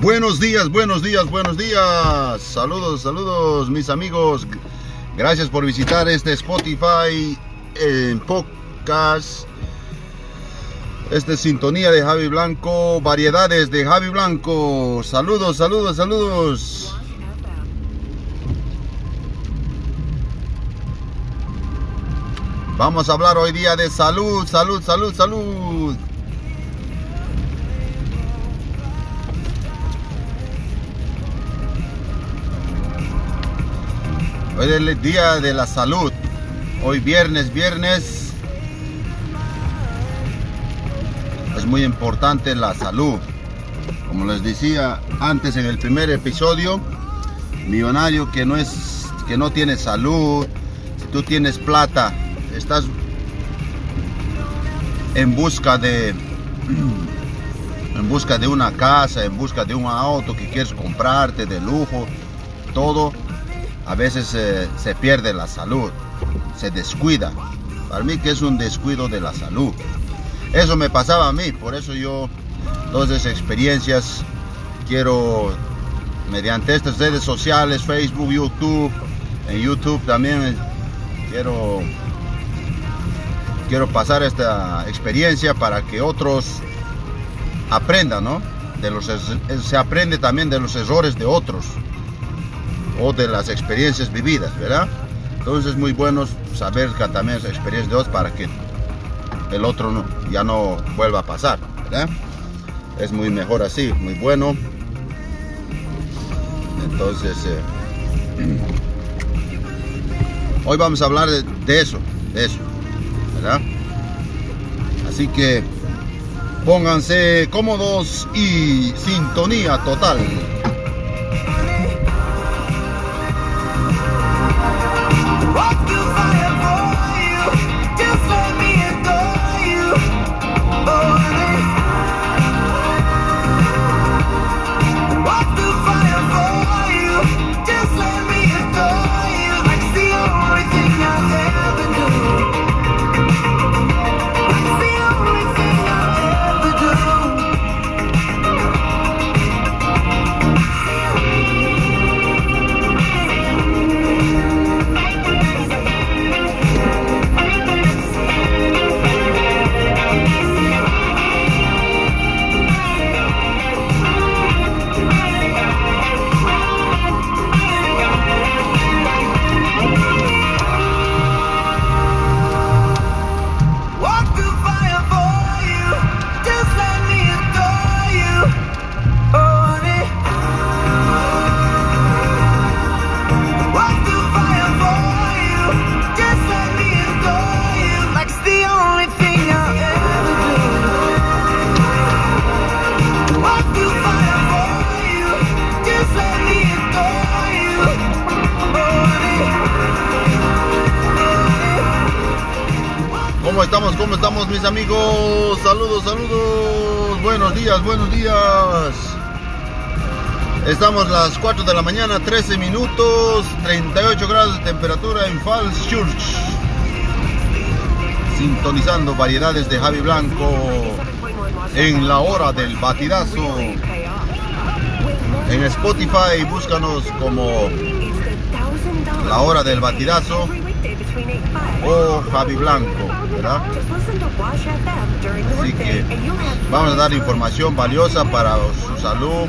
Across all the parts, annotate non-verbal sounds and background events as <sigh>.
Buenos días, buenos días, buenos días. Saludos, saludos mis amigos. Gracias por visitar este Spotify en podcast. Esta es sintonía de Javi Blanco, variedades de Javi Blanco. Saludos, saludos, saludos. Vamos a hablar hoy día de salud, salud, salud, salud. Hoy es el día de la salud. Hoy viernes, viernes. Es muy importante la salud. Como les decía antes en el primer episodio, millonario que no es que no tiene salud, si tú tienes plata, estás en busca de en busca de una casa, en busca de un auto que quieres comprarte de lujo, todo a veces se pierde la salud, se descuida. Para mí que es un descuido de la salud. Eso me pasaba a mí, por eso yo todas esas experiencias quiero mediante estas redes sociales, Facebook, YouTube, en YouTube también quiero quiero pasar esta experiencia para que otros aprendan, ¿no? Se aprende también de los errores de otros o de las experiencias vividas, ¿verdad? Entonces es muy bueno saber también las experiencias de otros para que el otro ya no vuelva a pasar, ¿verdad? Es muy mejor así, muy bueno. Entonces, eh, <clears throat> hoy vamos a hablar de, de eso, de eso, ¿verdad? Así que pónganse cómodos y sintonía total. Estamos las 4 de la mañana, 13 minutos, 38 grados de temperatura en Falls Church. Sintonizando variedades de Javi Blanco en la hora del batidazo. En Spotify búscanos como la hora del batidazo o Javi Blanco, ¿verdad? Así que vamos a dar información valiosa para su salud.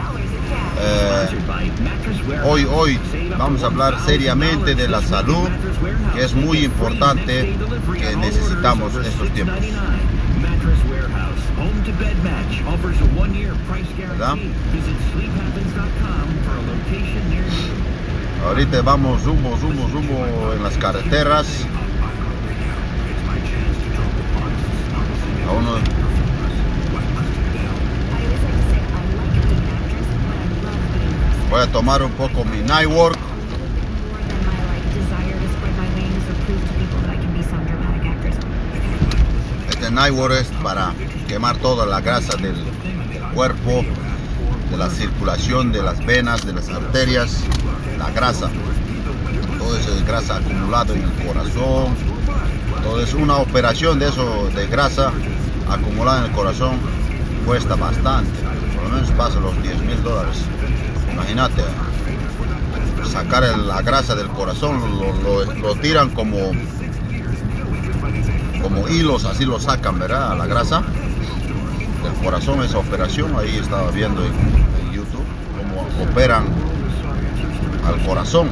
Eh, hoy, hoy vamos a hablar seriamente de la salud, que es muy importante, que necesitamos en estos tiempos. ¿verdad? Ahorita vamos rumbo, rumbo, rumbo en las carreteras. A uno... Voy a tomar un poco mi night work. Este night work es para quemar toda la grasa del, cuerpo, de la circulación de las venas, de las arterias, la grasa. Todo eso es grasa acumulado en el corazón. Todo es una operación de eso, de grasa acumulada en el corazón, cuesta bastante. Por lo menos pasa los 10 mil dólares. Imagínate, sacar la grasa del corazón, lo, tiran como, como hilos, así lo sacan, ¿verdad? La grasa del corazón, esa operación, ahí estaba viendo en, en YouTube cómo operan al corazón,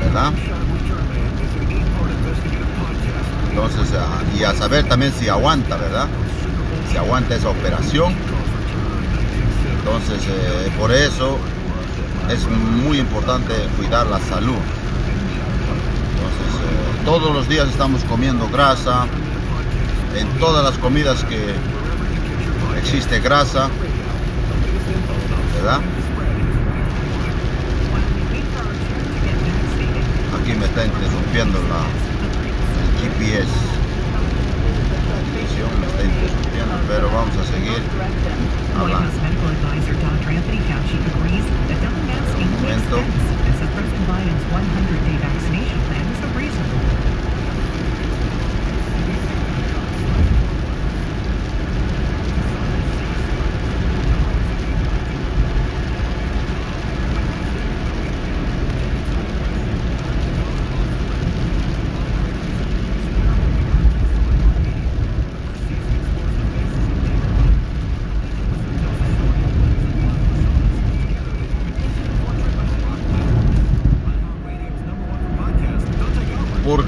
¿verdad? Entonces, y a saber también si aguanta, ¿verdad? Si aguanta esa operación. Entonces, eh, por eso es muy importante cuidar la salud. Entonces, eh, todos los días estamos comiendo grasa. En todas las comidas que existe grasa, ¿verdad? Aquí me está interrumpiendo la, GPS. La me está interrumpiendo, pero vamos a seguir White House medical advisor Dr. Anthony Fauci agrees that double masking makes sense. As the President Biden's 100-day vaccination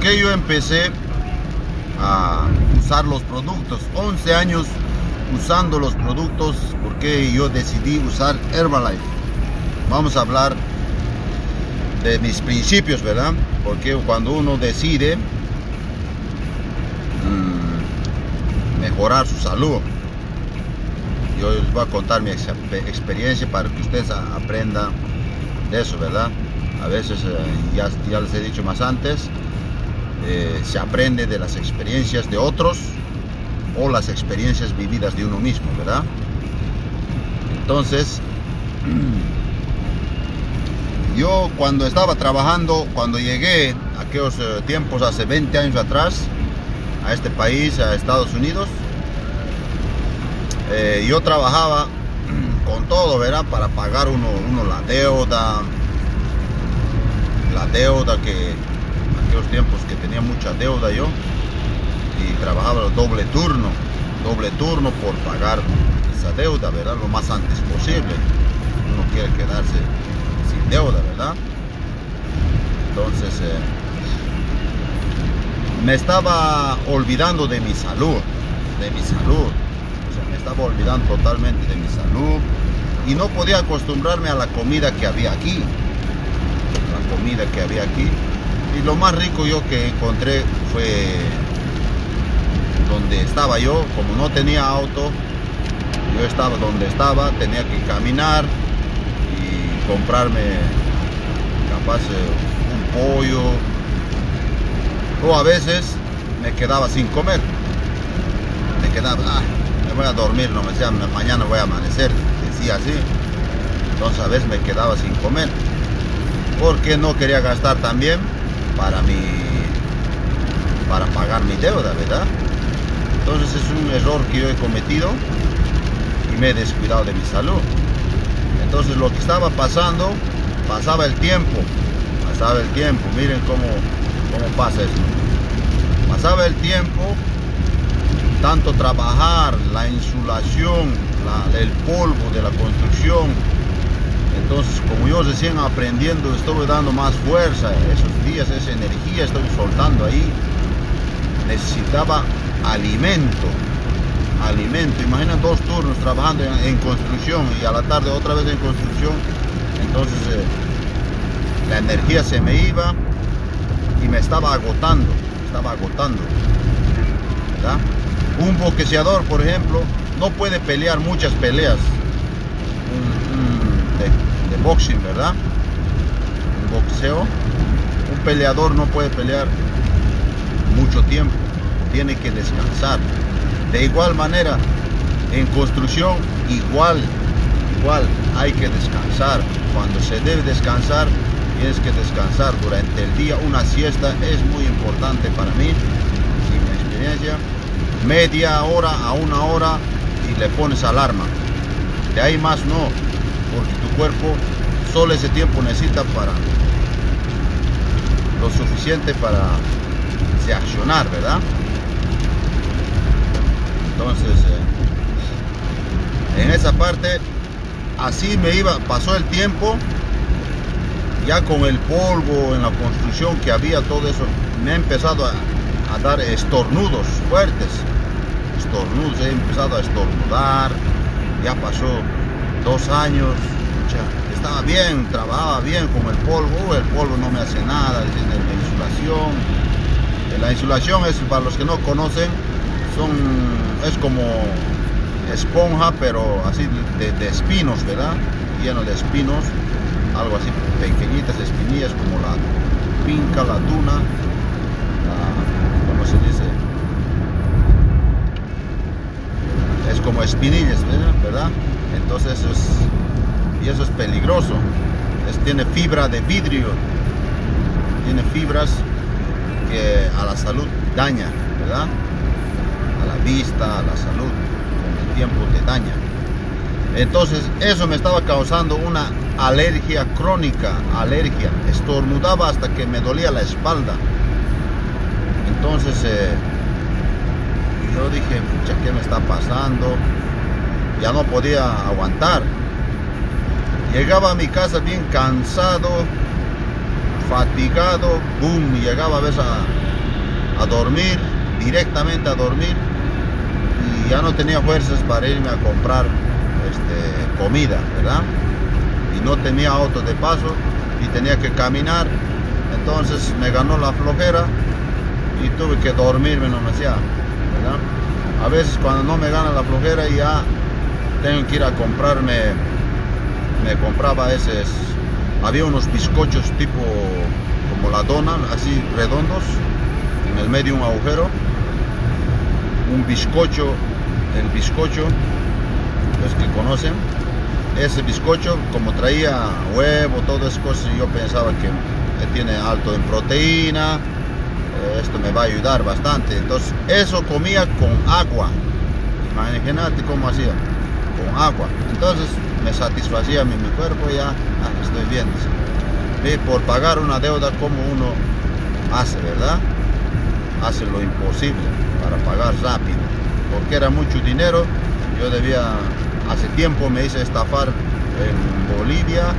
qué yo empecé a usar los productos? 11 años usando los productos, porque yo decidí usar Herbalife. Vamos a hablar de mis principios, ¿verdad? Porque cuando uno decide mm, mejorar su salud, yo les voy a contar mi experiencia para que ustedes aprendan de eso, ¿verdad? A veces, eh, ya les he dicho más antes, eh, se aprende de las experiencias de otros o las experiencias vividas de uno mismo, ¿verdad? Entonces, <clears throat> yo cuando estaba trabajando, cuando llegué aquellos eh, tiempos hace 20 años atrás a este país, a Estados Unidos, eh, yo trabajaba <clears throat> con todo, ¿verdad? Para pagar uno, uno la deuda, la deuda que tiempos que tenía mucha deuda yo y trabajaba doble turno, doble turno por pagar esa deuda, ¿verdad? Lo más antes posible. Uno quiere quedarse sin deuda, ¿verdad? Entonces, eh, me estaba olvidando de mi salud, de mi salud. O sea, me estaba olvidando totalmente de mi salud y no podía acostumbrarme a la comida que había aquí. La comida que había aquí y lo más rico yo que encontré fue donde estaba yo, como no tenía auto, yo estaba donde estaba, tenía que caminar y comprarme capaz un pollo o a veces me quedaba sin comer. Me quedaba, ah, me voy a dormir, no me decía, mañana voy a amanecer, decía así. Entonces a veces me quedaba sin comer porque no quería gastar también para mi para pagar mi deuda, ¿verdad? Entonces es un error que yo he cometido y me he descuidado de mi salud. Entonces lo que estaba pasando, pasaba el tiempo, pasaba el tiempo, miren cómo, cómo pasa esto. Pasaba el tiempo, tanto trabajar, la insulación, el polvo de la construcción, entonces, como yo recién aprendiendo, estoy dando más fuerza, esos días, esa energía estoy soltando ahí. Necesitaba alimento, alimento. Imagina dos turnos trabajando en, construcción y a la tarde otra vez en construcción. Entonces, eh, la energía se me iba y me estaba agotando, estaba agotando. Un boxeador, por ejemplo, no puede pelear muchas peleas de, boxing, ¿verdad? Un boxeo. Un peleador no puede pelear mucho tiempo, tiene que descansar. De igual manera, en construcción, igual, igual hay que descansar. Cuando se debe descansar, tienes que descansar durante el día. Una siesta es muy importante para mí, sin experiencia. Media hora a una hora y le pones alarma De ahí más no, cuerpo solo ese tiempo necesita para lo suficiente para reaccionar, ¿verdad? Entonces, eh, en esa parte, así me iba, pasó el tiempo, ya con el polvo en la construcción que había, todo eso, me ha empezado a dar estornudos fuertes, estornudos, he empezado a estornudar, ya pasó dos años, estaba bien, trabajaba bien con el polvo, el polvo no me hace nada, la insulación, la insulación es, para los que no conocen, son, es como esponja, pero así de, espinos, ¿verdad? Lleno de espinos, algo así, pequeñitas espinillas como la pinca, la tuna, ¿cómo se dice? Es como espinillas, ¿verdad? Entonces es, y eso es peligroso. Es, tiene fibra de vidrio, tiene fibras que a la salud daña, ¿verdad? A la vista, a la salud, con el tiempo te daña. Entonces eso me estaba causando una alergia crónica, alergia. Estornudaba hasta que me dolía la espalda. Entonces eh, yo dije, pucha, ¿qué me está pasando? Ya no podía aguantar. Llegaba a mi casa bien cansado, fatigado, boom, llegaba a veces a, dormir, directamente a dormir, y ya no tenía fuerzas para irme a comprar este, comida, ¿verdad? Y no tenía auto de paso y tenía que caminar, entonces me ganó la flojera y tuve que dormirme no me ¿verdad? A veces cuando no me gana la flojera ya tengo que ir a comprarme me compraba ese, había unos bizcochos tipo como la dona, así redondos, en el medio un agujero, un bizcocho, el bizcocho, los que conocen, ese bizcocho como traía huevo, todas esas cosas, yo pensaba que tiene alto en proteína, esto me va a ayudar bastante. Entonces, eso comía con agua. Imagínate cómo hacía, con agua. Entonces, me satisfacía mi, mi cuerpo, ya ah, estoy bien. Y por pagar una deuda como uno hace, ¿verdad? Hace lo imposible para pagar rápido. Porque era mucho dinero, yo debía, hace tiempo me hice estafar en Bolivia,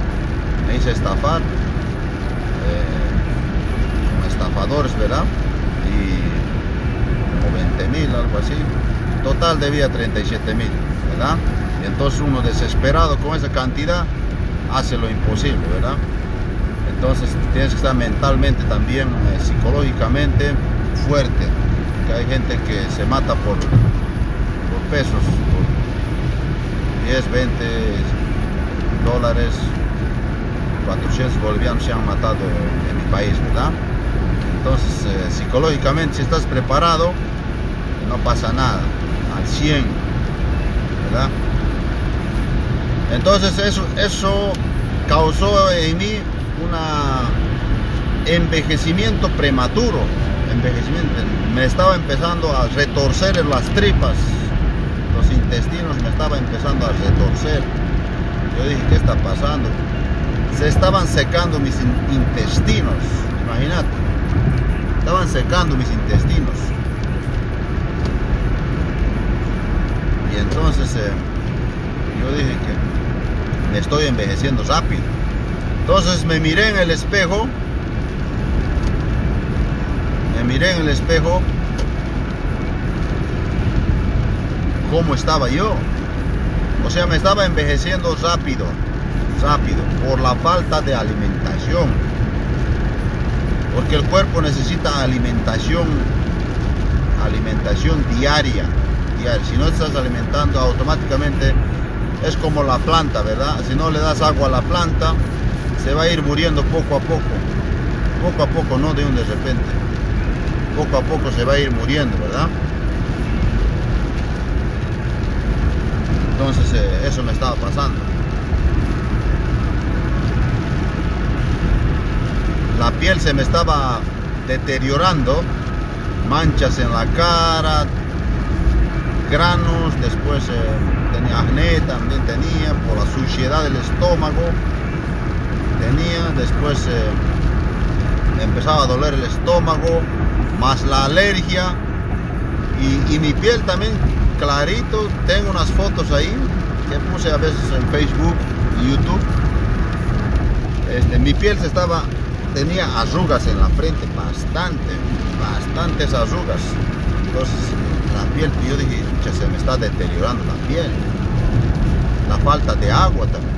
me hice estafar eh, con estafadores, ¿verdad? Y como 20 mil, algo así. Total debía 37 mil, ¿verdad? Entonces uno desesperado con esa cantidad hace lo imposible, ¿verdad? Entonces tienes que estar mentalmente también, eh, psicológicamente fuerte. Hay gente que se mata por, por pesos, por 10, 20 dólares, 400 bolivianos se han matado en mi país, ¿verdad? Entonces, eh, psicológicamente, si estás preparado, no pasa nada, al 100, ¿verdad? Entonces eso, eso causó en mí un envejecimiento prematuro. Envejecimiento. Me estaba empezando a retorcer en las tripas. Los intestinos me estaban empezando a retorcer. Yo dije, ¿qué está pasando? Se estaban secando mis intestinos. Imagínate. Estaban secando mis intestinos. Y entonces eh, yo dije que estoy envejeciendo rápido. Entonces me miré en el espejo, me miré en el espejo cómo estaba yo. O sea, me estaba envejeciendo rápido, rápido, por la falta de alimentación. Porque el cuerpo necesita alimentación, alimentación diaria. diaria. Si no estás alimentando automáticamente es como la planta, ¿verdad? Si no le das agua a la planta, se va a ir muriendo poco a poco. Poco a poco, no de un de repente. Poco a poco se va a ir muriendo, ¿verdad? Entonces eh, eso me estaba pasando. La piel se me estaba deteriorando, manchas en la cara, granos, después eh, tenía acné, también tenía, por la suciedad del estómago, tenía, después eh, empezaba a doler el estómago, más la alergia y, mi piel también clarito, tengo unas fotos ahí que puse a veces en Facebook y YouTube. Este, mi piel se estaba, tenía arrugas en la frente, bastante, bastantes arrugas. Entonces la piel, yo dije, se me está deteriorando la piel. La falta de agua también.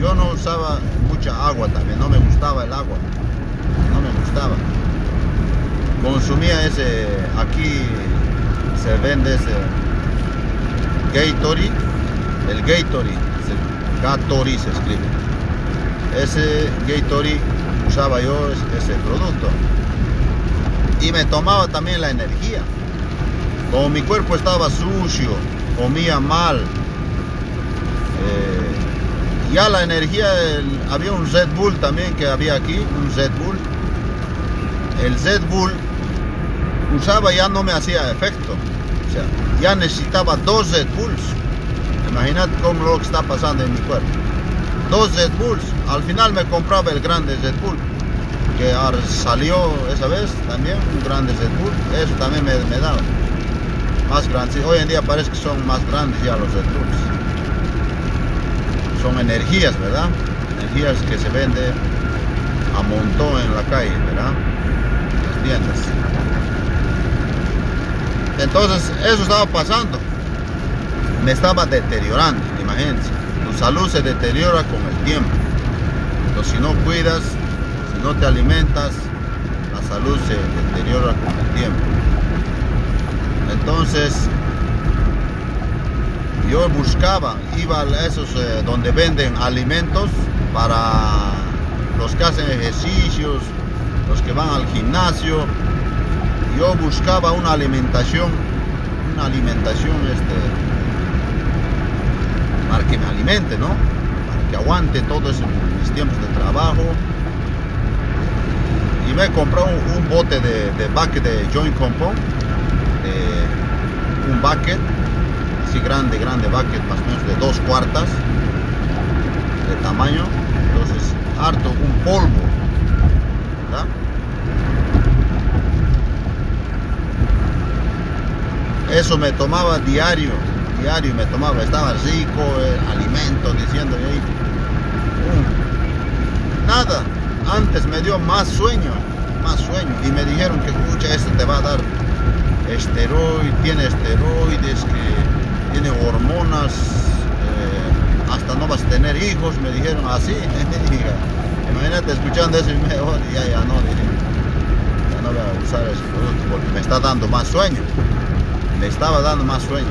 Yo no usaba mucha agua también, no me gustaba el agua. No me gustaba. Consumía ese, aquí se vende ese Gatorade, el Gatorade, Gatorade se escribe. Ese Gatorade usaba yo ese producto. Y me tomaba también la energía. Como mi cuerpo estaba sucio, comía mal, eh, ya la energía, había un Red Bull también que había aquí, un Red Bull. El Red Bull usaba ya no me hacía efecto. O sea, ya necesitaba dos Red Bulls. Imaginad cómo lo que está pasando en mi cuerpo. Dos Red Bulls. Al final me compraba el grande Red Bull. Que salió esa vez también, un grande Red Bull. Eso también me, me daba más grandes. Hoy en día parece que son más grandes ya los Bulls. Son energías, ¿verdad? Energías que se venden a montón en la calle, ¿verdad? Las tiendas. Entonces, eso estaba pasando. Me estaba deteriorando, imagínense. Tu salud se deteriora con el tiempo. Entonces, si no cuidas, si no te alimentas, la salud se deteriora con el tiempo. Entonces, yo buscaba, iba a esos eh, donde venden alimentos para los que hacen ejercicios, los que van al gimnasio. Yo buscaba una alimentación, una alimentación este, para que me alimente, ¿no? Para que aguante todos mis tiempos de trabajo. Y me compré un, bote de, de bucket de joint compound un bucket, así grande, grande bucket, más o menos de dos cuartas de tamaño. Entonces, harto, un polvo. Eso me tomaba diario, diario me tomaba, estaba rico, el alimento, diciendo ahí. nada, antes me dio más sueño, más sueño. Y me dijeron que, escucha, esto te va a dar esteroide, tiene esteroides, que tiene hormonas, eh, hasta no vas a tener hijos, me dijeron así. <laughs> Imagínate escuchando eso y me oh, ya, ya no, ya no voy a usar ese producto porque me está dando más sueño. Me estaba dando más sueño.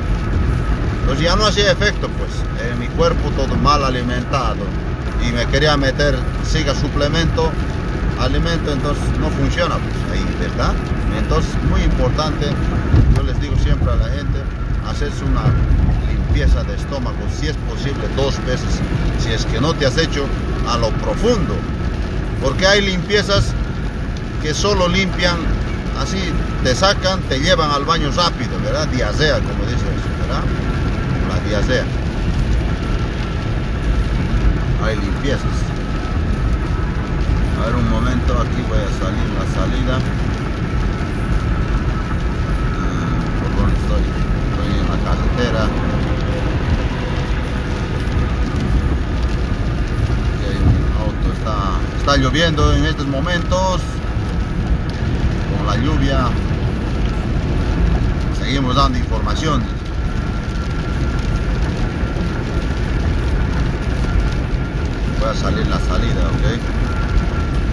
Entonces ya no hacía efecto, pues, en mi cuerpo todo mal alimentado y me quería meter, siga suplemento, alimento, entonces no funciona, pues ¿verdad? Entonces, muy importante, yo les digo siempre a la gente, hacerse una limpieza de estómago, si es posible, dos veces, si es que no te has hecho a lo profundo. Porque hay limpiezas que solo limpian, así te sacan, te llevan al baño rápido, ¿verdad? Diasea, como dice eso, ¿verdad? La diasea. Hay limpiezas. A ver un momento, aquí voy a salir la salida. carretera. auto está, está lloviendo en estos momentos. Con la lluvia seguimos dando información. Voy a salir la salida, ok.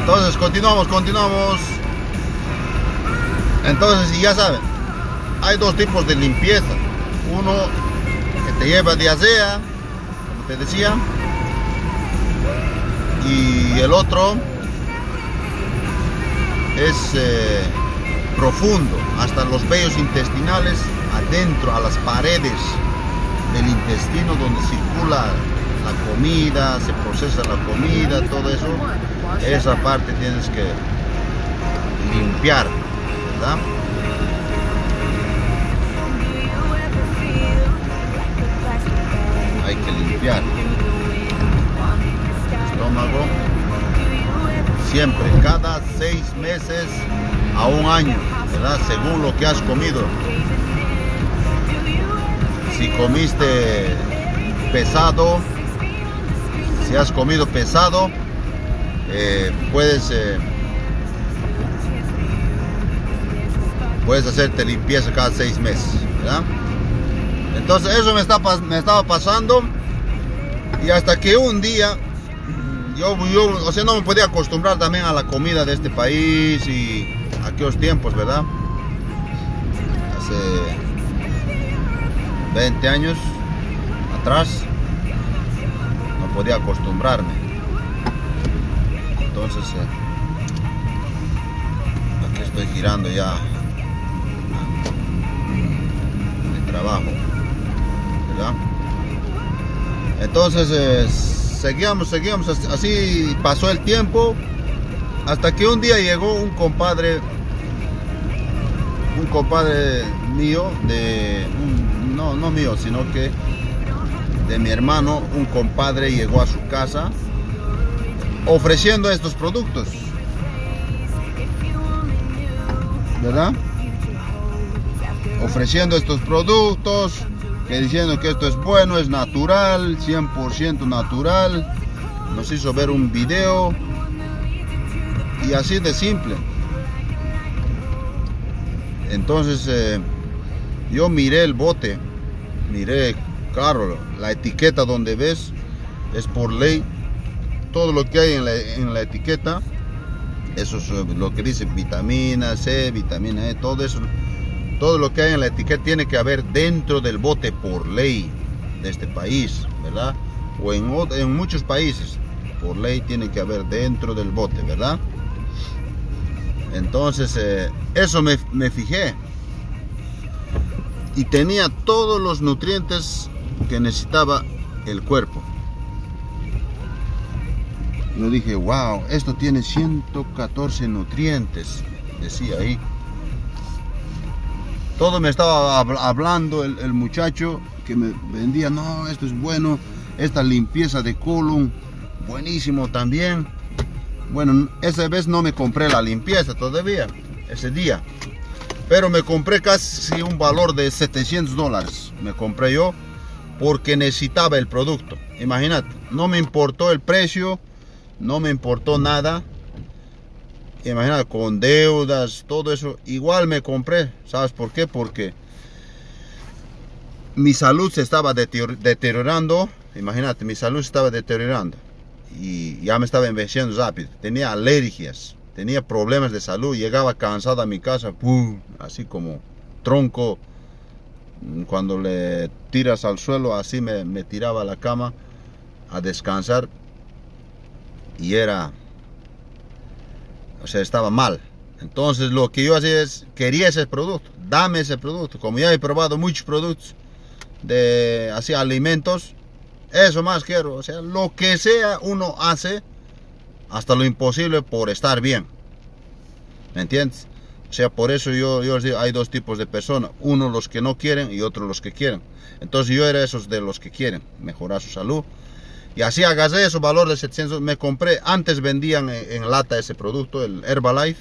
Entonces continuamos, continuamos. Entonces, ya saben, hay dos tipos de limpieza. Uno que te lleva diarrea, como te decía, y el otro es eh, profundo, hasta los vellos intestinales, adentro, a las paredes del intestino donde circula la comida, se procesa la comida, todo eso, esa parte tienes que limpiar, ¿verdad? Hay que limpiar estómago siempre, cada seis meses a un año, ¿verdad? Según lo que has comido. Si comiste pesado, si has comido pesado, eh, puedes eh, puedes hacerte limpieza cada seis meses, ¿verdad? Entonces eso me, está, me estaba pasando y hasta que un día yo, o sea, no me podía acostumbrar también a la comida de este país y aquellos tiempos, ¿verdad? Hace 20 años atrás podía acostumbrarme. Entonces, eh, aquí estoy girando ya de trabajo, ¿verdad? Entonces, eh, seguíamos, seguíamos, así pasó el tiempo, hasta que un día llegó un compadre, un compadre mío, de, no, no mío, sino que de mi hermano, un compadre llegó a su casa ofreciendo estos productos. ¿Verdad? Ofreciendo estos productos, que diciendo que esto es bueno, es natural, 100% natural. Nos hizo ver un video y así de simple. Entonces eh, yo miré el bote, miré, claro, la etiqueta donde ves es por ley. Todo lo que hay en la, etiqueta, eso es eh, lo que dice vitamina C, vitamina E, todo eso todo lo que hay en la etiqueta tiene que haber dentro del bote por ley de este país, ¿verdad? O en, muchos países, por ley tiene que haber dentro del bote, ¿verdad? Entonces, eh, eso me fijé. Y tenía todos los nutrientes que necesitaba el cuerpo. Yo dije, wow, esto tiene 114 nutrientes, decía ahí. Todo me estaba hablando el, muchacho que me vendía, no, esto es bueno, esta limpieza de colon, buenísimo también. Bueno, esa vez no me compré la limpieza todavía, ese día. Pero me compré casi un valor de 700 dólares. Me compré yo porque necesitaba el producto. Imagínate, no me importó el precio, no me importó nada imagínate, con deudas, todo eso, igual me compré. ¿Sabes por qué? Porque mi salud se estaba deteriorando. Imagínate, mi salud se estaba deteriorando. Y ya me estaba envejeciendo rápido. Tenía alergias, tenía problemas de salud. Llegaba cansado a mi casa, así como tronco. Cuando le tiras al suelo, así me, tiraba a la cama a descansar. Y era o sea, estaba mal. Entonces lo que yo hacía es, quería ese producto, dame ese producto. Como ya he probado muchos productos de así alimentos, eso más quiero. O sea, lo que sea uno hace hasta lo imposible por estar bien. ¿Me entiendes? Sea, por eso yo, yo digo, hay dos tipos de personas. Uno los que no quieren y otro los que quieren. Entonces yo era esos de los que quieren mejorar su salud y así agarré esos valor de 700. Me compré, antes vendían en, lata ese producto, el Herbalife.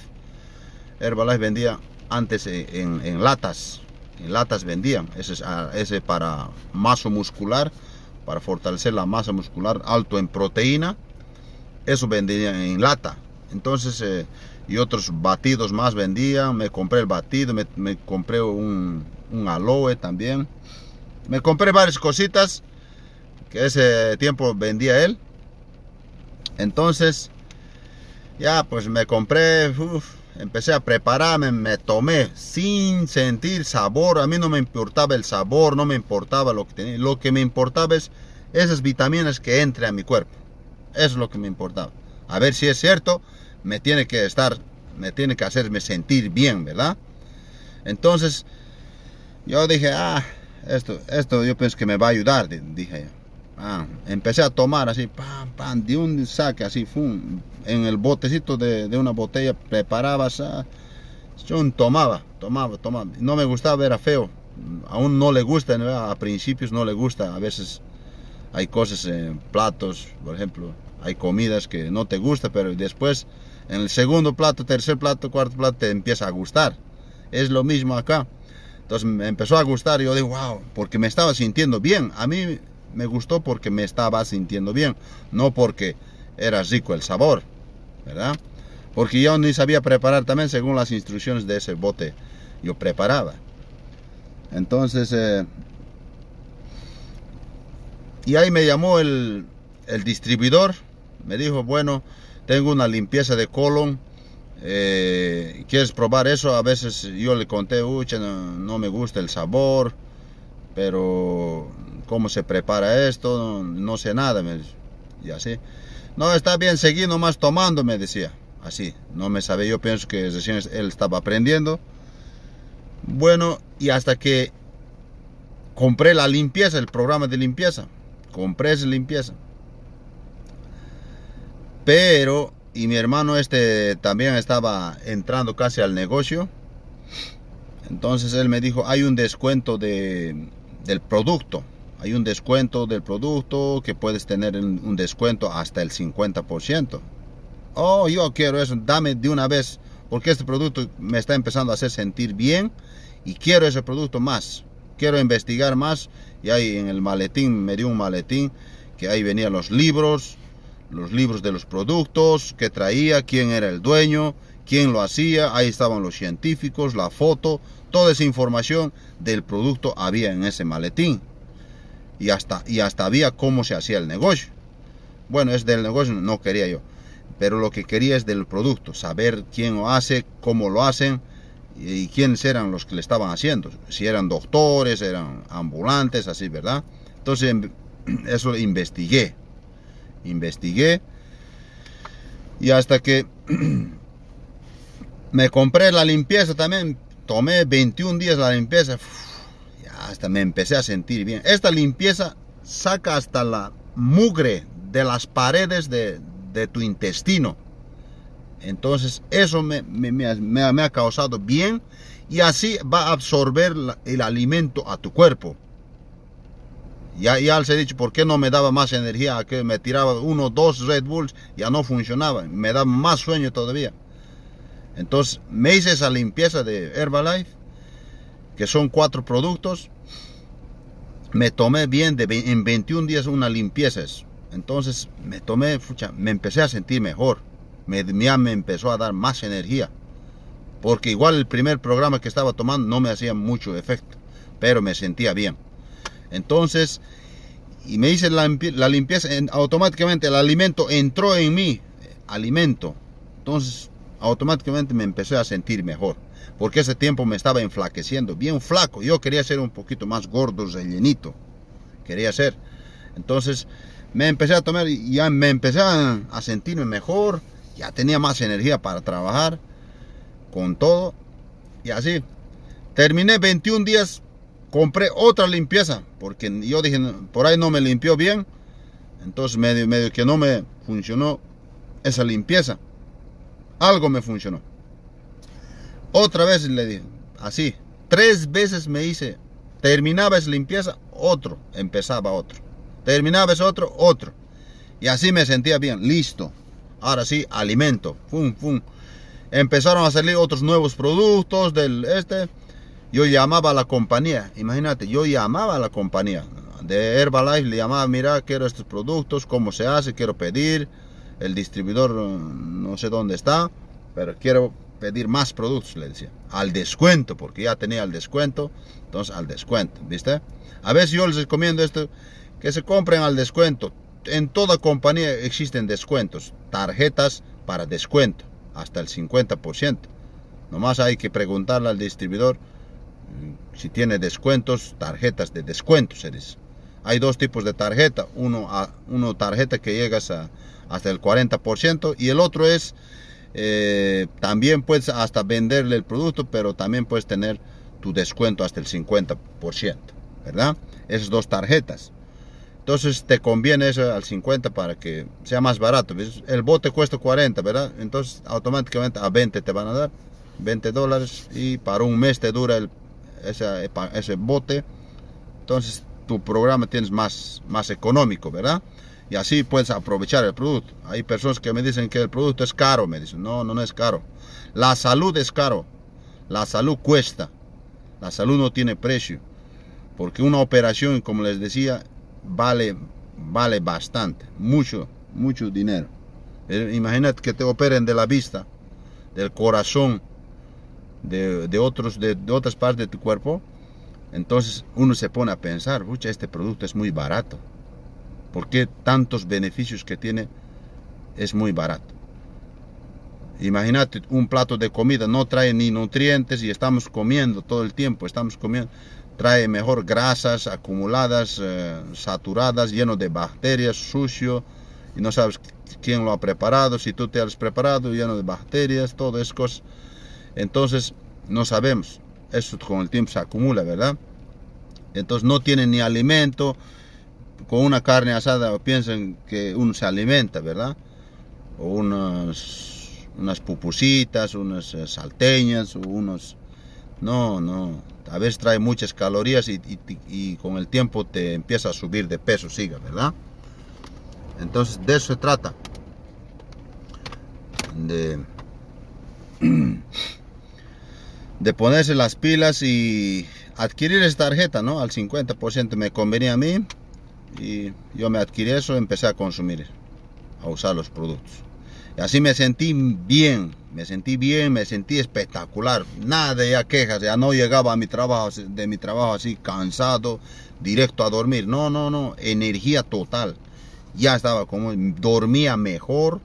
Herbalife vendía antes en, latas. En latas vendían. Ese es ah, ese para masa muscular, para fortalecer la masa muscular, alto en proteína. Eso vendían en lata. Entonces, eh, y otros batidos más vendían. Me compré el batido, me, me compré un, un aloe también. Me compré varias cositas que ese tiempo vendía él. Entonces, Ya, pues me compré, empecé a prepararme, me tomé sin sentir sabor. A mí no me importaba el sabor, no me importaba lo que tenía. Lo que me importaba es esas vitaminas que entre a mi cuerpo. Eso es lo que me importaba. A ver si es cierto, me tiene que estar, me tiene que hacerme sentir bien, ¿verdad? Entonces, yo dije, ah, esto, esto yo pienso que me va a ayudar, dije. Ah, empecé a tomar así, pam, pam, de un saque así, fum, en el botecito de, una botella preparaba, yo tomaba, tomaba, tomaba. No me gustaba, era feo. Aún no le gusta, a principios no le gusta, a veces hay cosas en platos, por ejemplo, hay comidas que no te gusta, pero después en el segundo plato, tercer plato, cuarto plato te empieza a gustar. Es lo mismo acá. Entonces me empezó a gustar y yo digo, wow, porque me estaba sintiendo bien. A mí me gustó porque me estaba sintiendo bien, no porque era rico el sabor, ¿verdad? Porque yo ni sabía preparar también según las instrucciones de ese bote. Yo preparaba. Entonces, eh, y ahí me llamó el, el distribuidor, me dijo, bueno, tengo una limpieza de colon eh, ¿Quieres probar eso? A veces yo le conté, uy, no, me gusta el sabor, pero cómo se prepara esto, no, sé nada, y así. No, está bien, seguí nomás tomando, me decía. Así, no me sabía, yo pienso que recién él estaba aprendiendo. Bueno, y hasta que compré la limpieza, el programa de limpieza. Compré esa limpieza. Pero y mi hermano este también estaba entrando casi al negocio. Entonces él me dijo, hay un descuento de, del producto. Hay un descuento del producto que puedes tener un descuento hasta el 50%. Oh, yo quiero eso, dame de una vez, porque este producto me está empezando a hacer sentir bien y quiero ese producto más. Quiero investigar más y ahí en el maletín, me dio un maletín que ahí venían los libros, los libros de los productos que traía, quién era el dueño, quién lo hacía, ahí estaban los científicos, la foto, toda esa información del producto había en ese maletín. Y hasta, y hasta había cómo se hacía el negocio. Bueno, es del negocio, no quería yo. Pero lo que quería es del producto, saber quién lo hace, cómo lo hacen y quiénes eran los que le estaban haciendo. Si eran doctores, eran ambulantes, así, ¿verdad? Entonces, <clears throat> eso investigué investigué y hasta que <clears throat> me compré la limpieza también, tomé 21 días la limpieza, hasta me empecé a sentir bien. Esta limpieza saca hasta la mugre de las paredes de, tu intestino. Entonces eso me, me, ha causado bien y así va a absorber el alimento a tu cuerpo. Ya, ya les he dicho, ¿por qué no me daba más energía? Que me tiraba uno, dos Red Bulls, ya no funcionaba. Me daba más sueño todavía. Entonces me hice esa limpieza de Herbalife, que son cuatro productos. Me tomé bien de, en 21 días una limpieza. Entonces me tomé, me empecé a sentir mejor. Me, me empezó a dar más energía. Porque igual el primer programa que estaba tomando no me hacía mucho efecto. Pero me sentía bien. Entonces, y me hice la, limpieza, automáticamente el alimento entró en mí, alimento. Entonces, automáticamente me empecé a sentir mejor. Porque ese tiempo me estaba enflaqueciendo, bien flaco. Yo quería ser un poquito más gordo, rellenito. Quería ser. Entonces, me empecé a tomar y ya me empecé a, a sentirme mejor. Ya tenía más energía para trabajar con todo. Y así. Terminé 21 días compré otra limpieza, porque yo dije, por ahí no me limpió bien, entonces medio, medio que no me funcionó esa limpieza. Algo me funcionó. Otra vez le dije, así, tres veces me hice, terminaba esa limpieza, otro, empezaba otro. Terminaba ese otro, otro. Y así me sentía bien, listo. Ahora sí, alimento. Fum, fum. Empezaron a salir otros nuevos productos del este yo llamaba a la compañía, imagínate, yo llamaba a la compañía de Herbalife, le llamaba, mira, quiero estos productos, cómo se hace, quiero pedir, el distribuidor no sé dónde está, pero quiero pedir más productos, le decía, al descuento, porque ya tenía el descuento, entonces al descuento, ¿viste? A veces yo les recomiendo esto, que se compren al descuento. En toda compañía existen descuentos, tarjetas para descuento, hasta el 50%. Nomás hay que preguntarle al distribuidor mm, si tiene descuentos, tarjetas de descuento, se dice. Hay dos tipos de tarjeta, uno, a, uno tarjeta que llegas a, hasta el 40% y el otro es eh, también puedes hasta venderle el producto, pero también puedes tener tu descuento hasta el 50%, ¿verdad? Esas dos tarjetas. Entonces te conviene eso al 50 para que sea más barato. El bote cuesta 40, ¿verdad? Entonces automáticamente a 20 te van a dar 20 dólares y para un mes te dura el, ese, ese bote. Entonces tu programa tienes más, más económico, ¿verdad? Y así puedes aprovechar el producto. Hay personas que me dicen que el producto es caro. Me dicen, no, no, no es caro. La salud es caro. La salud cuesta. La salud no tiene precio. Porque una operación, como les decía, vale, vale bastante. Mucho, mucho dinero. Eh, imagínate que te operen de la vista, del corazón, de, otros, de, de otras partes de tu cuerpo. Entonces uno se pone a pensar, pucha, este producto es muy barato. ¿Por qué tantos beneficios que tiene es muy barato? Imagínate, un plato de comida no trae ni nutrientes y estamos comiendo todo el tiempo, estamos comiendo. Trae mejor grasas acumuladas, eh, saturadas, lleno de bacterias, sucio, y no sabes quién lo ha preparado, si tú te has preparado, lleno de bacterias, todo es cosas. Entonces, no sabemos. Eso con el tiempo se acumula, ¿verdad? Entonces no tiene ni alimento, con una carne asada piensan que uno se alimenta, ¿verdad? O unas, unas pupusitas, unas eh, salteñas, o unos... No, no. A veces trae muchas calorías y, y, con el tiempo te empieza a subir de peso, siga, ¿verdad? Entonces de eso se trata. De, <clears throat> de ponerse las pilas y adquirir esta tarjeta, ¿no? Al 50% me convenía a mí y yo me adquirí eso, empecé a consumir, a usar los productos. Y así me sentí bien, me sentí bien, me sentí espectacular. Nada de ya quejas, ya no llegaba a mi trabajo, de mi trabajo así cansado, directo a dormir. No, no, no, energía total. Ya estaba como, dormía mejor,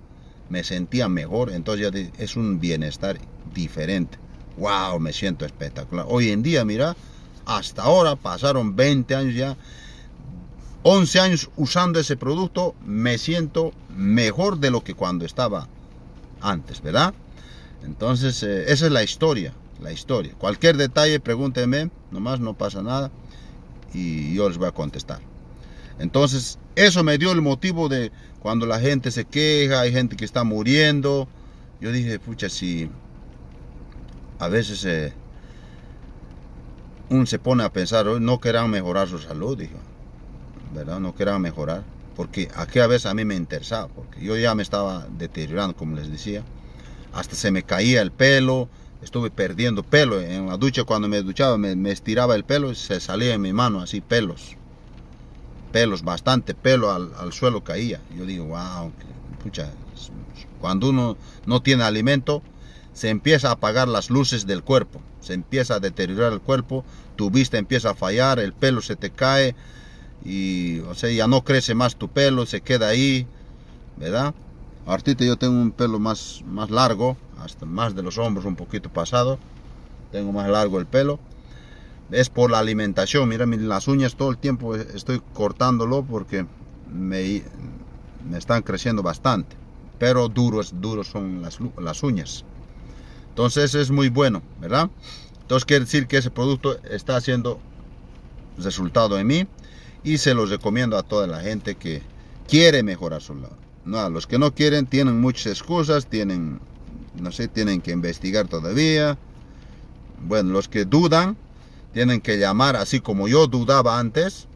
me sentía mejor, entonces ya es un bienestar diferente. Wow, me siento espectacular. Hoy en día, mira, hasta ahora pasaron 20 años ya 11 años usando ese producto, me siento mejor de lo que cuando estaba antes, ¿verdad? Entonces, eh, esa es la historia, la historia. Cualquier detalle, pregúntenme, nomás no pasa nada y yo les voy a contestar. Entonces, eso me dio el motivo de cuando la gente se queja, hay gente que está muriendo. Yo dije, pucha, si a veces eh, uno se pone a pensar, no querrán mejorar su salud, dijo. ¿verdad? No quería mejorar, porque aquella vez a mí me interesaba, porque yo ya me estaba deteriorando, como les decía, hasta se me caía el pelo, estuve perdiendo pelo, en la ducha cuando me duchaba me, estiraba el pelo y se salía en mi mano así pelos, pelos, bastante pelo al, suelo caía. Yo digo, wow, pucha, cuando uno no tiene alimento, se empieza a apagar las luces del cuerpo, se empieza a deteriorar el cuerpo, tu vista empieza a fallar, el pelo se te cae, y o sea, ya no crece más tu pelo, se queda ahí, ¿verdad? Ahorita yo tengo un pelo más, más largo, hasta más de los hombros, un poquito pasado, tengo más largo el pelo. Es por la alimentación, mira, las uñas todo el tiempo estoy cortándolo porque me, me están creciendo bastante, pero duros, duros son las, las uñas. Entonces es muy bueno, ¿verdad? Entonces quiere decir que ese producto está haciendo resultado en mí y se los recomiendo a toda la gente que quiere mejorar su lado. No, a los que no quieren tienen muchas excusas, tienen, no sé, tienen que investigar todavía. Bueno, los que dudan tienen que llamar, así como yo dudaba antes,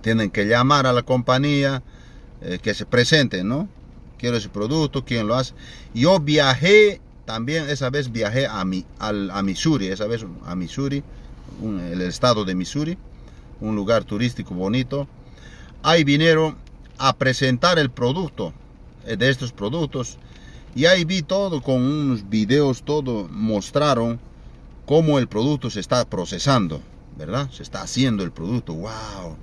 tienen que llamar a la compañía eh, que se presente, ¿no? Quiero ese producto, ¿quién lo hace? Yo viajé, también esa vez viajé a, mi, a Missouri, esa vez a Missouri, el estado de Missouri un lugar turístico bonito. Ahí vinieron a presentar el producto eh, de estos productos y ahí vi todo con unos videos, todo mostraron cómo el producto se está procesando, ¿verdad? Se está haciendo el producto, wow.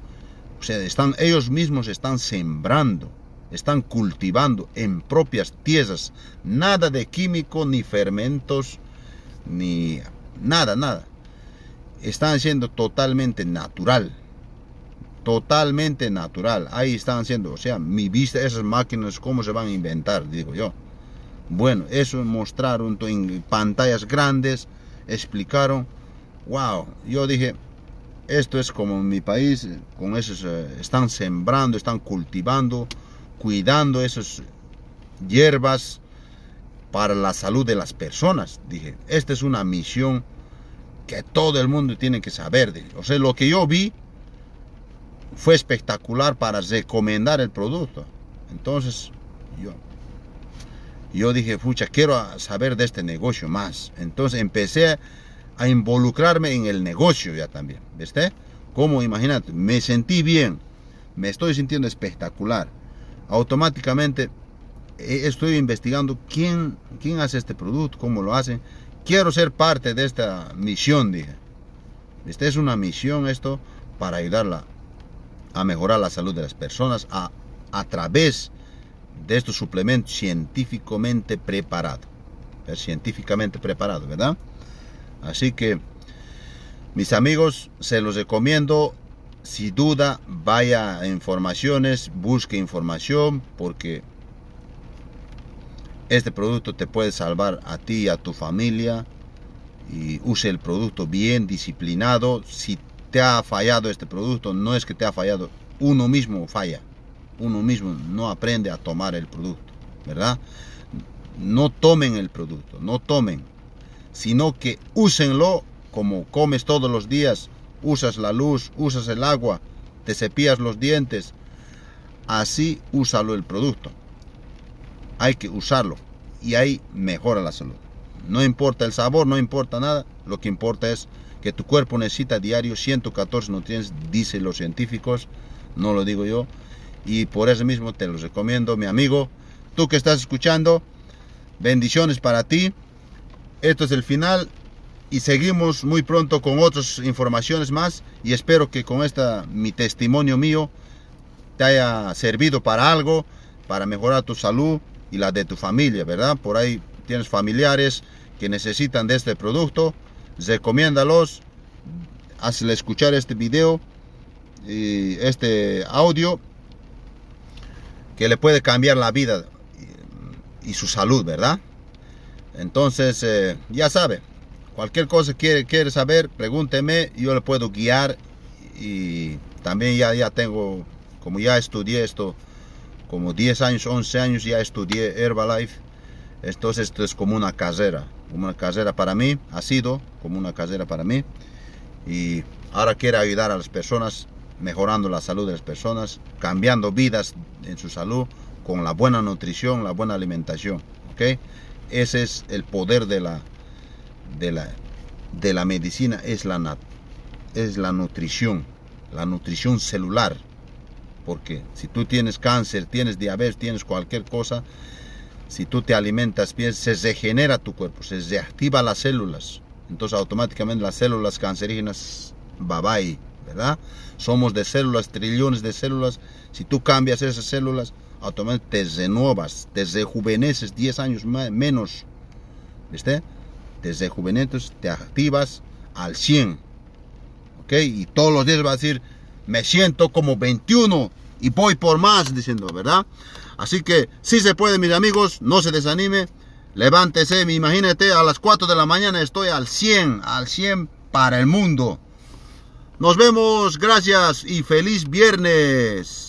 O sea, están, ellos mismos están sembrando están cultivando en propias tierras, nada de químico, ni fermentos, ni nada, nada. Están siendo totalmente natural, totalmente natural. Ahí están haciendo, o sea, mi vista, esas máquinas, ¿cómo se van a inventar? Digo yo. Bueno, eso mostraron en pantallas grandes, explicaron, wow, yo dije, esto es como en mi país, con esos, eh, están sembrando, están cultivando, cuidando esas hierbas para la salud de las personas. Dije, esta es una misión que todo el mundo tiene que saber. O sea, lo que yo vi fue espectacular para recomendar el producto. Entonces, yo, yo dije, pucha, quiero saber de este negocio más. Entonces empecé a involucrarme en el negocio ya también. ¿Viste? Como imagínate, me sentí bien, me estoy sintiendo espectacular. Automáticamente eh, estoy investigando quién, quién hace este producto, cómo lo hacen. Quiero ser parte de esta misión, dije. Esta es una misión esto para ayudarla a mejorar la salud de las personas a, a través de estos suplementos científicamente preparados. Científicamente preparado, ¿verdad? Así que, mis amigos, se los recomiendo. Si duda, vaya a informaciones, busque información, porque este producto te puede salvar a ti y a tu familia. Y use el producto bien disciplinado. Si te ha fallado este producto, no es que te ha fallado, uno mismo falla. Uno mismo no aprende a tomar el producto, ¿verdad? No tomen el producto, no tomen sino que úsenlo como comes todos los días, usas la luz, usas el agua, te cepillas los dientes, así úsalo el producto. Hay que usarlo y ahí mejora la salud. No importa el sabor, no importa nada, lo que importa es que tu cuerpo necesita diario 114 nutrientes, dicen los científicos, no lo digo yo, y por eso mismo te los recomiendo, mi amigo, tú que estás escuchando, bendiciones para ti. Esto es el final y seguimos muy pronto con otras informaciones más y espero que con esta mi testimonio mío te haya servido para algo, para mejorar tu salud y la de tu familia, ¿verdad? Por ahí tienes familiares que necesitan de este producto, recomiéndalos, hazle escuchar este video y este audio que le puede cambiar la vida y su salud, ¿verdad? Entonces, eh, ya sabe, cualquier cosa que quiere, saber, pregúnteme, yo le puedo guiar y también ya, ya tengo, como ya estudié esto, como 10 años, 11 años ya estudié Herbalife, entonces esto es como una carrera, como una carrera para mí, ha sido como una carrera para mí y ahora quiero ayudar a las personas, mejorando la salud de las personas, cambiando vidas en su salud con la buena nutrición, la buena alimentación, ¿ok? Ese es el poder de la, de la, de la medicina, es la, es la nutrición, la nutrición celular. Porque si tú tienes cáncer, tienes diabetes, tienes cualquier cosa, si tú te alimentas bien, se regenera tu cuerpo, se reactiva las células. Entonces automáticamente las células cancerígenas, bye bye, ¿verdad? Somos de células, trillones de células. Si tú cambias esas células, automáticamente te renuevas, te rejuveneces 10 años menos, ¿viste? Te rejuveneces, te activas al 100, ¿ok? Y todos los días vas a decir, me siento como 21 y voy por más, diciendo, ¿verdad? Así que si se puede, mis amigos, no se desanime, levántese, imagínate, a las 4 de la mañana estoy al 100, al 100 para el mundo. Nos vemos, gracias y feliz viernes.